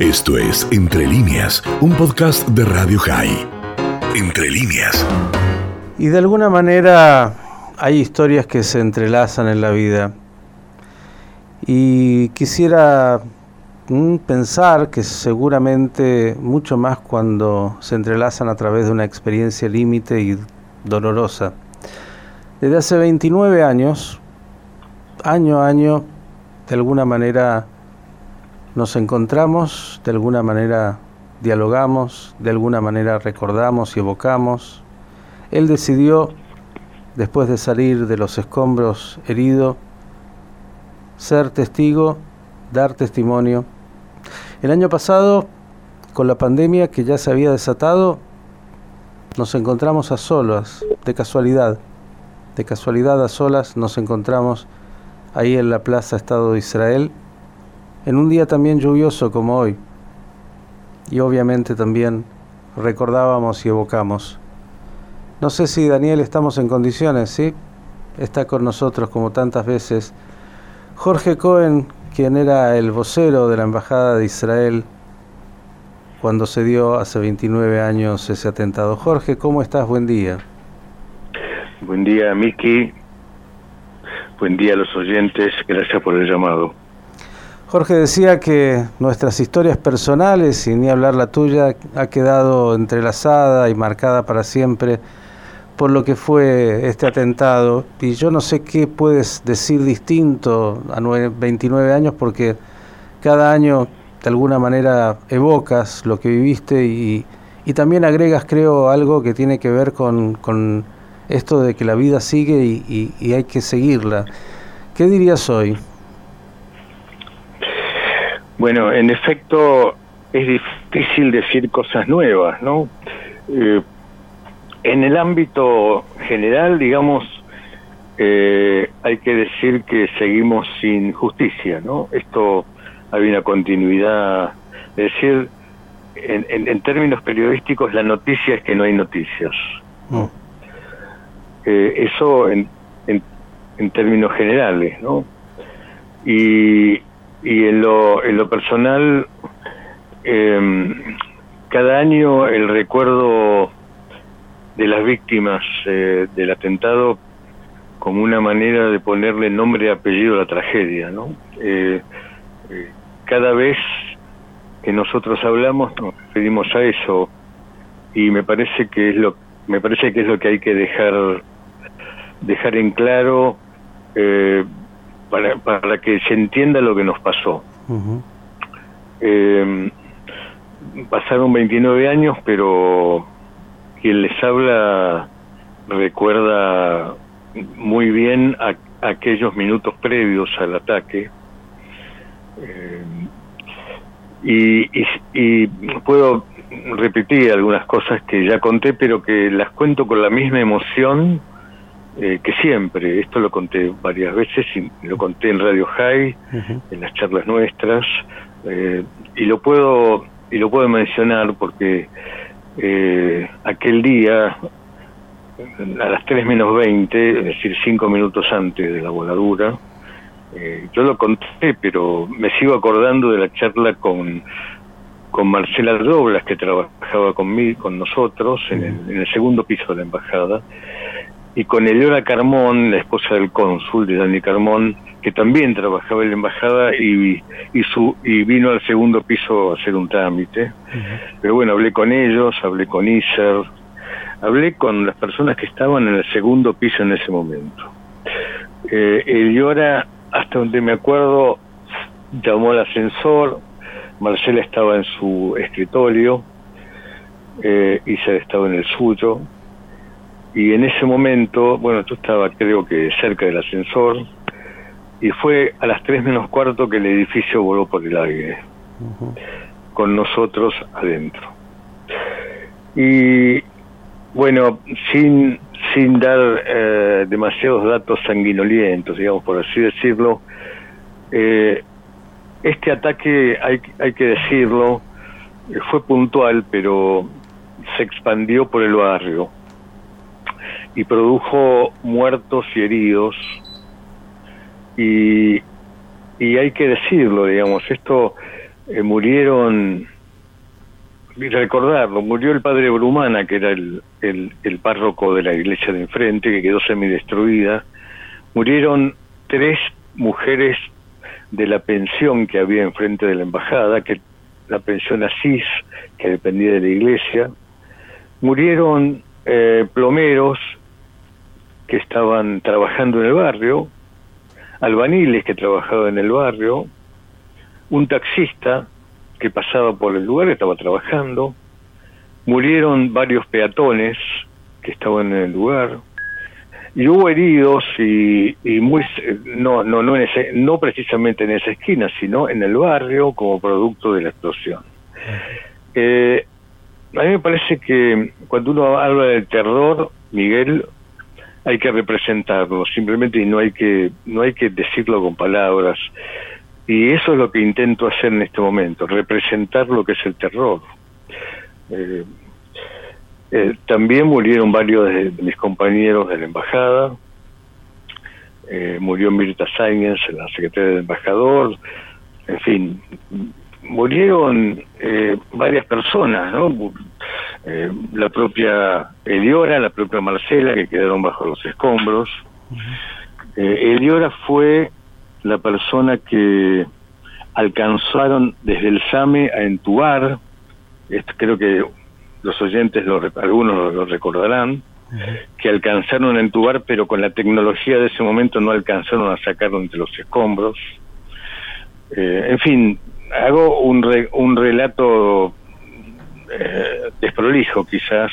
Esto es Entre líneas, un podcast de Radio High. Entre líneas. Y de alguna manera hay historias que se entrelazan en la vida. Y quisiera mm, pensar que seguramente mucho más cuando se entrelazan a través de una experiencia límite y dolorosa. Desde hace 29 años, año a año, de alguna manera nos encontramos, de alguna manera dialogamos, de alguna manera recordamos y evocamos. Él decidió, después de salir de los escombros herido, ser testigo, dar testimonio. El año pasado, con la pandemia que ya se había desatado, nos encontramos a solas, de casualidad. De casualidad a solas nos encontramos ahí en la Plaza Estado de Israel en un día también lluvioso como hoy. Y obviamente también recordábamos y evocamos. No sé si Daniel estamos en condiciones, ¿sí? Está con nosotros como tantas veces. Jorge Cohen, quien era el vocero de la Embajada de Israel cuando se dio hace 29 años ese atentado. Jorge, ¿cómo estás? Buen día. Buen día, Miki. Buen día a los oyentes. Gracias por el llamado. Jorge decía que nuestras historias personales, y ni hablar la tuya, ha quedado entrelazada y marcada para siempre por lo que fue este atentado. Y yo no sé qué puedes decir distinto a 29 años porque cada año de alguna manera evocas lo que viviste y, también agregas, creo, algo que tiene que ver con, esto de que la vida sigue y, y hay que seguirla. ¿Qué dirías hoy? Bueno, en efecto es difícil decir cosas nuevas, ¿no? Eh, en el ámbito general, digamos, eh, hay que decir que seguimos sin justicia, ¿no? Esto hay una continuidad, es decir, en, términos periodísticos la noticia es que no hay noticias. ¿no? Mm. Eh, eso en, en, términos generales, ¿no? Y y en lo, en lo personal, em, cada año el recuerdo de las víctimas eh, del atentado como una manera de ponerle nombre y apellido a la tragedia, ¿no? Eh, eh, cada vez que nosotros hablamos nos referimos a eso y me parece que es lo me parece que es lo que hay que dejar dejar en claro eh, para, para que se entienda lo que nos pasó. Eh, pasaron 29 años, pero quien les habla recuerda muy bien aquellos minutos previos al ataque. Eh, y, y, puedo repetir algunas cosas que ya conté, pero que las cuento con la misma emoción eh, que siempre, esto lo conté varias veces y lo conté en Radio High, en las charlas nuestras, eh, y lo puedo y lo puedo mencionar porque eh, aquel día, a las 3 menos 20, es decir, 5 minutos antes de la voladura, yo lo conté, pero me sigo acordando de la charla con con Marcela Doblas, que trabajaba conmigo, con nosotros, en el, en el segundo piso de la embajada, y con Eleora Carmón, la esposa del cónsul de Dani Carmón, que también trabajaba en la embajada y, y, su, y vino al segundo piso a hacer un trámite. Pero bueno, hablé con ellos, hablé con Iser, hablé con las personas que estaban en el segundo piso en ese momento. Eh, Eleora, hasta donde me acuerdo, llamó al ascensor, Marcela estaba en su escritorio, eh, Iser estaba en el suyo, y en ese momento, bueno, yo estaba creo que cerca del ascensor y fue a las 3 menos cuarto que el edificio voló por el aire, con nosotros adentro. Y bueno, sin, sin dar eh, demasiados datos sanguinolientos, digamos, por así decirlo, eh, este ataque, hay, hay que decirlo, fue puntual, pero se expandió por el barrio y produjo muertos y heridos y, y hay que decirlo, digamos, esto eh, murieron, recordarlo, murió el padre Brumana, que era el, el, párroco de la iglesia de enfrente, que quedó semidestruida. Murieron tres mujeres de la pensión que había enfrente de la embajada, que la pensión Asís, que dependía de la iglesia. Murieron eh, plomeros que estaban trabajando en el barrio, albaniles que trabajaban en el barrio, un taxista que pasaba por el lugar, estaba trabajando, murieron varios peatones que estaban en el lugar, y hubo heridos y, muy no no no en no precisamente en esa esquina sino en el barrio como producto de la explosión. Eh, a mí me parece que cuando uno habla del terror Miguel hay que representarlo simplemente y no hay que no hay que decirlo con palabras y eso es lo que intento hacer en este momento representar lo que es el terror eh, eh, también murieron varios de, mis compañeros de la embajada. Eh, murió Mirta Sáenz, la secretaria del embajador. En fin, murieron eh, varias personas, ¿no? la propia Eliora, la propia Marcela, que quedaron bajo los escombros. Eliora fue la persona que alcanzaron desde el SAME a entubar, creo que los oyentes, lo, algunos lo, recordarán, que alcanzaron a entubar, pero con la tecnología de ese momento no alcanzaron a sacarlo entre los escombros. Eh, en fin, hago un, un relato eh, desprolijo quizás,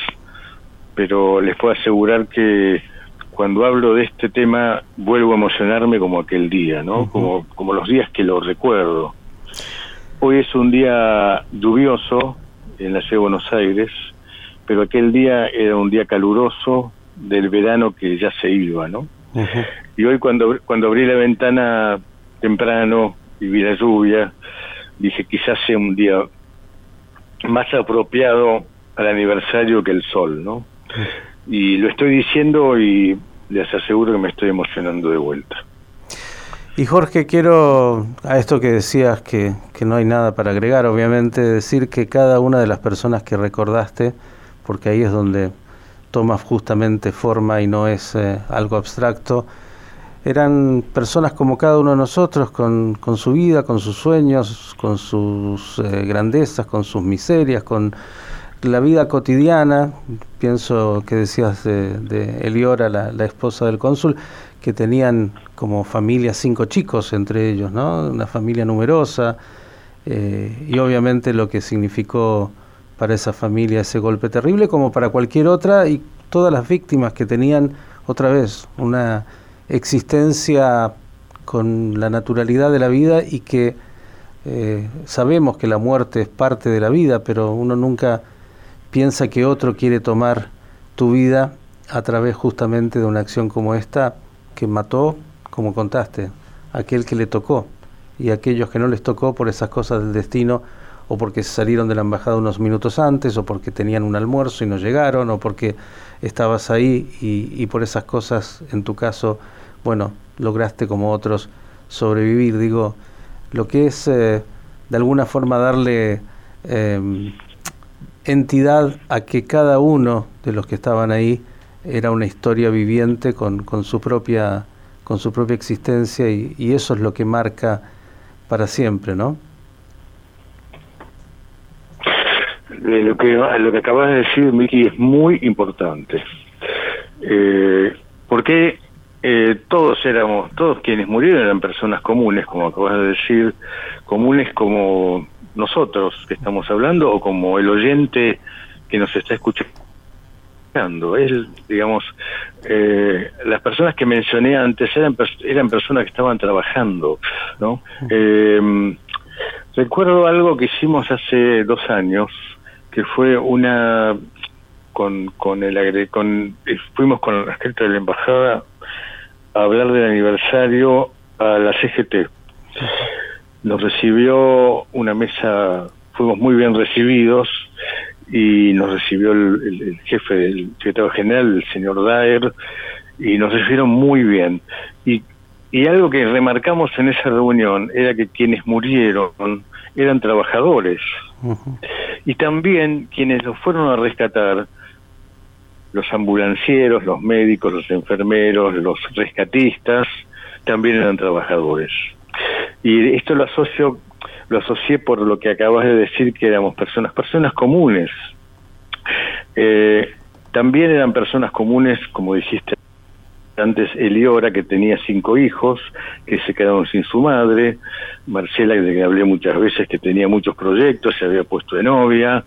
pero les puedo asegurar que cuando hablo de este tema vuelvo a emocionarme como aquel día, ¿no? como, como los días que lo recuerdo. Hoy es un día lluvioso, en la ciudad de Buenos Aires, pero aquel día era un día caluroso del verano que ya se iba, ¿no? Y hoy cuando, cuando abrí la ventana temprano y vi la lluvia, dije quizás sea un día más apropiado al aniversario que el sol, ¿no? Y lo estoy diciendo y les aseguro que me estoy emocionando de vuelta. Y Jorge, quiero a esto que decías que, que, no hay nada para agregar, obviamente decir que cada una de las personas que recordaste, porque ahí es donde toma justamente forma y no es eh, algo abstracto, eran personas como cada uno de nosotros, con, con su vida, con sus sueños, con sus eh, grandezas, con sus miserias, con la vida cotidiana. Pienso que decías de, de Eliora, la, la esposa del cónsul, que tenían como familia cinco chicos entre ellos, ¿no? Una familia numerosa eh, y obviamente lo que significó para esa familia ese golpe terrible como para cualquier otra y todas las víctimas que tenían otra vez una existencia con la naturalidad de la vida y que eh, sabemos que la muerte es parte de la vida, pero uno nunca piensa que otro quiere tomar tu vida a través justamente de una acción como esta que mató, como contaste, aquel que le tocó y aquellos que no les tocó por esas cosas del destino o porque salieron de la embajada unos minutos antes o porque tenían un almuerzo y no llegaron o porque estabas ahí y, por esas cosas, en tu caso, bueno, lograste como otros sobrevivir. Digo, lo que es eh, de alguna forma darle em, entidad a que cada uno de los que estaban ahí era una historia viviente con, con, su, propia, con su propia existencia y, eso es lo que marca para siempre, ¿no? Lo que, lo que acabas de decir, Miki, es muy importante. Eh, porque eh, todos éramos, todos quienes murieron eran personas comunes, como acabas de decir, comunes como nosotros que estamos hablando o como el oyente que nos está escuchando él, digamos, eh, las personas que mencioné antes eran, eran personas que estaban trabajando, ¿no? Eh, recuerdo algo que hicimos hace dos años, que fue una con, con el con fuimos con la gente de la embajada hablar del aniversario a la CGT. Nos recibió una mesa, fuimos muy bien recibidos y nos recibió el, jefe del secretario general, el señor Daer, y nos recibieron muy bien. Y, y algo que remarcamos en esa reunión era que quienes murieron eran trabajadores. Y también quienes los fueron a rescatar, los ambulancieros, los médicos, los enfermeros, los rescatistas, también eran trabajadores. Y esto lo asocio, lo asocié por lo que acabas de decir que éramos personas, personas comunes. Eh, también eran personas comunes, como dijiste antes, Eliora, que tenía cinco hijos, que se quedaron sin su madre, Marcela, de que hablé muchas veces, que tenía muchos proyectos, se había puesto de novia,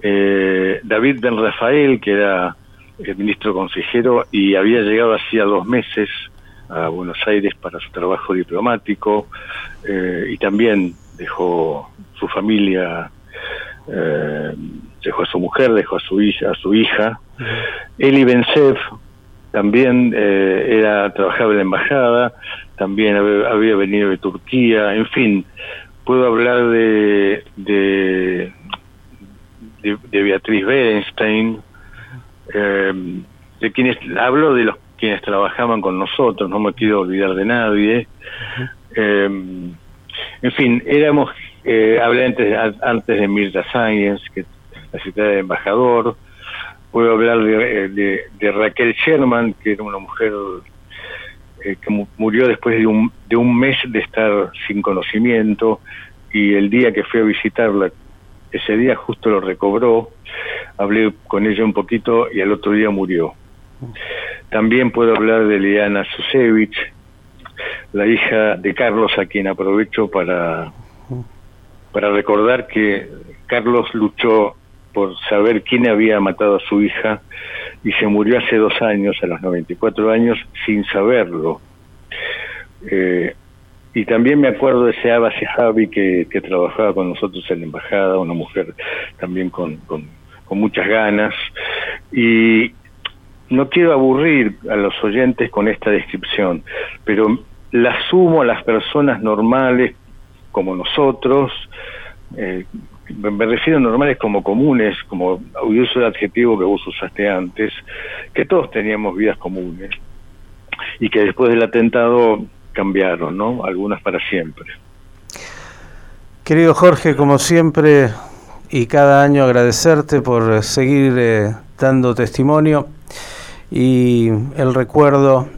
eh, David Ben Rafael, que era el ministro consejero y había llegado hacía dos meses a Buenos Aires para su trabajo diplomático eh, y también dejó su familia, eh, dejó a su mujer, dejó a su hija, a su hija. Eli Bensev también eh, era trabajaba en la embajada, también había, venido de Turquía, en fin, puedo hablar de, de, de, Beatriz Berenstein, de quienes hablo de los quienes trabajaban con nosotros, no me quiero olvidar de nadie. Eh, en fin, éramos, eh, hablé antes, antes de Mirta Sáenz, que la ciudad de embajador, puedo hablar de, de, Raquel Sherman, que era una mujer eh, que murió después de un, de un mes de estar sin conocimiento y el día que fui a visitarla, ese día justo lo recobró, hablé con ella un poquito y al otro día murió. También puedo hablar de Liana Susevich, la hija de Carlos, a quien aprovecho para, para recordar que Carlos luchó por saber quién había matado a su hija y se murió hace dos años, a los 94 años, sin saberlo. Eh, y también me acuerdo de Abba Javi que, que trabajaba con nosotros en la embajada, una mujer también con, con, con muchas ganas. Y, no quiero aburrir a los oyentes con esta descripción, pero la sumo a las personas normales como nosotros, eh, me refiero a normales como comunes, como uso el adjetivo que vos usaste antes, que todos teníamos vidas comunes y que después del atentado cambiaron, ¿no? Algunas para siempre. Querido Jorge, como siempre y cada año agradecerte por seguir eh, dando testimonio y el recuerdo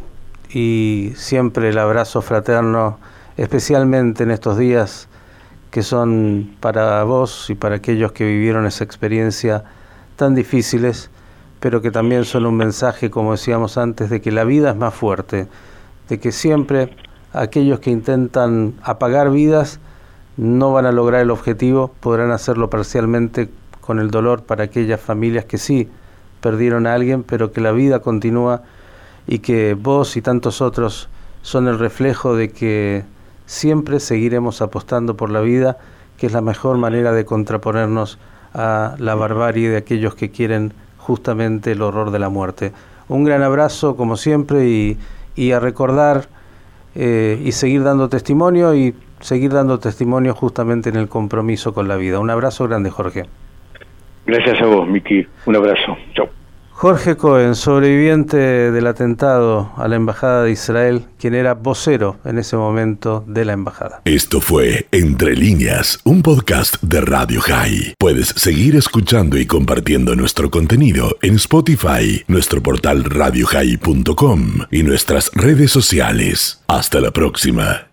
y siempre el abrazo fraterno, especialmente en estos días que son para vos y para aquellos que vivieron esa experiencia tan difíciles, pero que también son un mensaje, como decíamos antes, de que la vida es más fuerte, de que siempre aquellos que intentan apagar vidas no van a lograr el objetivo, podrán hacerlo parcialmente con el dolor para aquellas familias que sí perdieron a alguien, pero que la vida continúa y que vos y tantos otros son el reflejo de que siempre seguiremos apostando por la vida, que es la mejor manera de contraponernos a la barbarie de aquellos que quieren justamente el horror de la muerte. Un gran abrazo como siempre y, a recordar eh, y seguir dando testimonio y seguir dando testimonio justamente en el compromiso con la vida. Un abrazo grande, Jorge. Gracias a vos, Miki. Un abrazo. Chao. Jorge Cohen, sobreviviente del atentado a la Embajada de Israel, quien era vocero en ese momento de la Embajada. Esto fue Entre líneas, un podcast de Radio High. Puedes seguir escuchando y compartiendo nuestro contenido en Spotify, nuestro portal radiohigh.com y nuestras redes sociales. Hasta la próxima.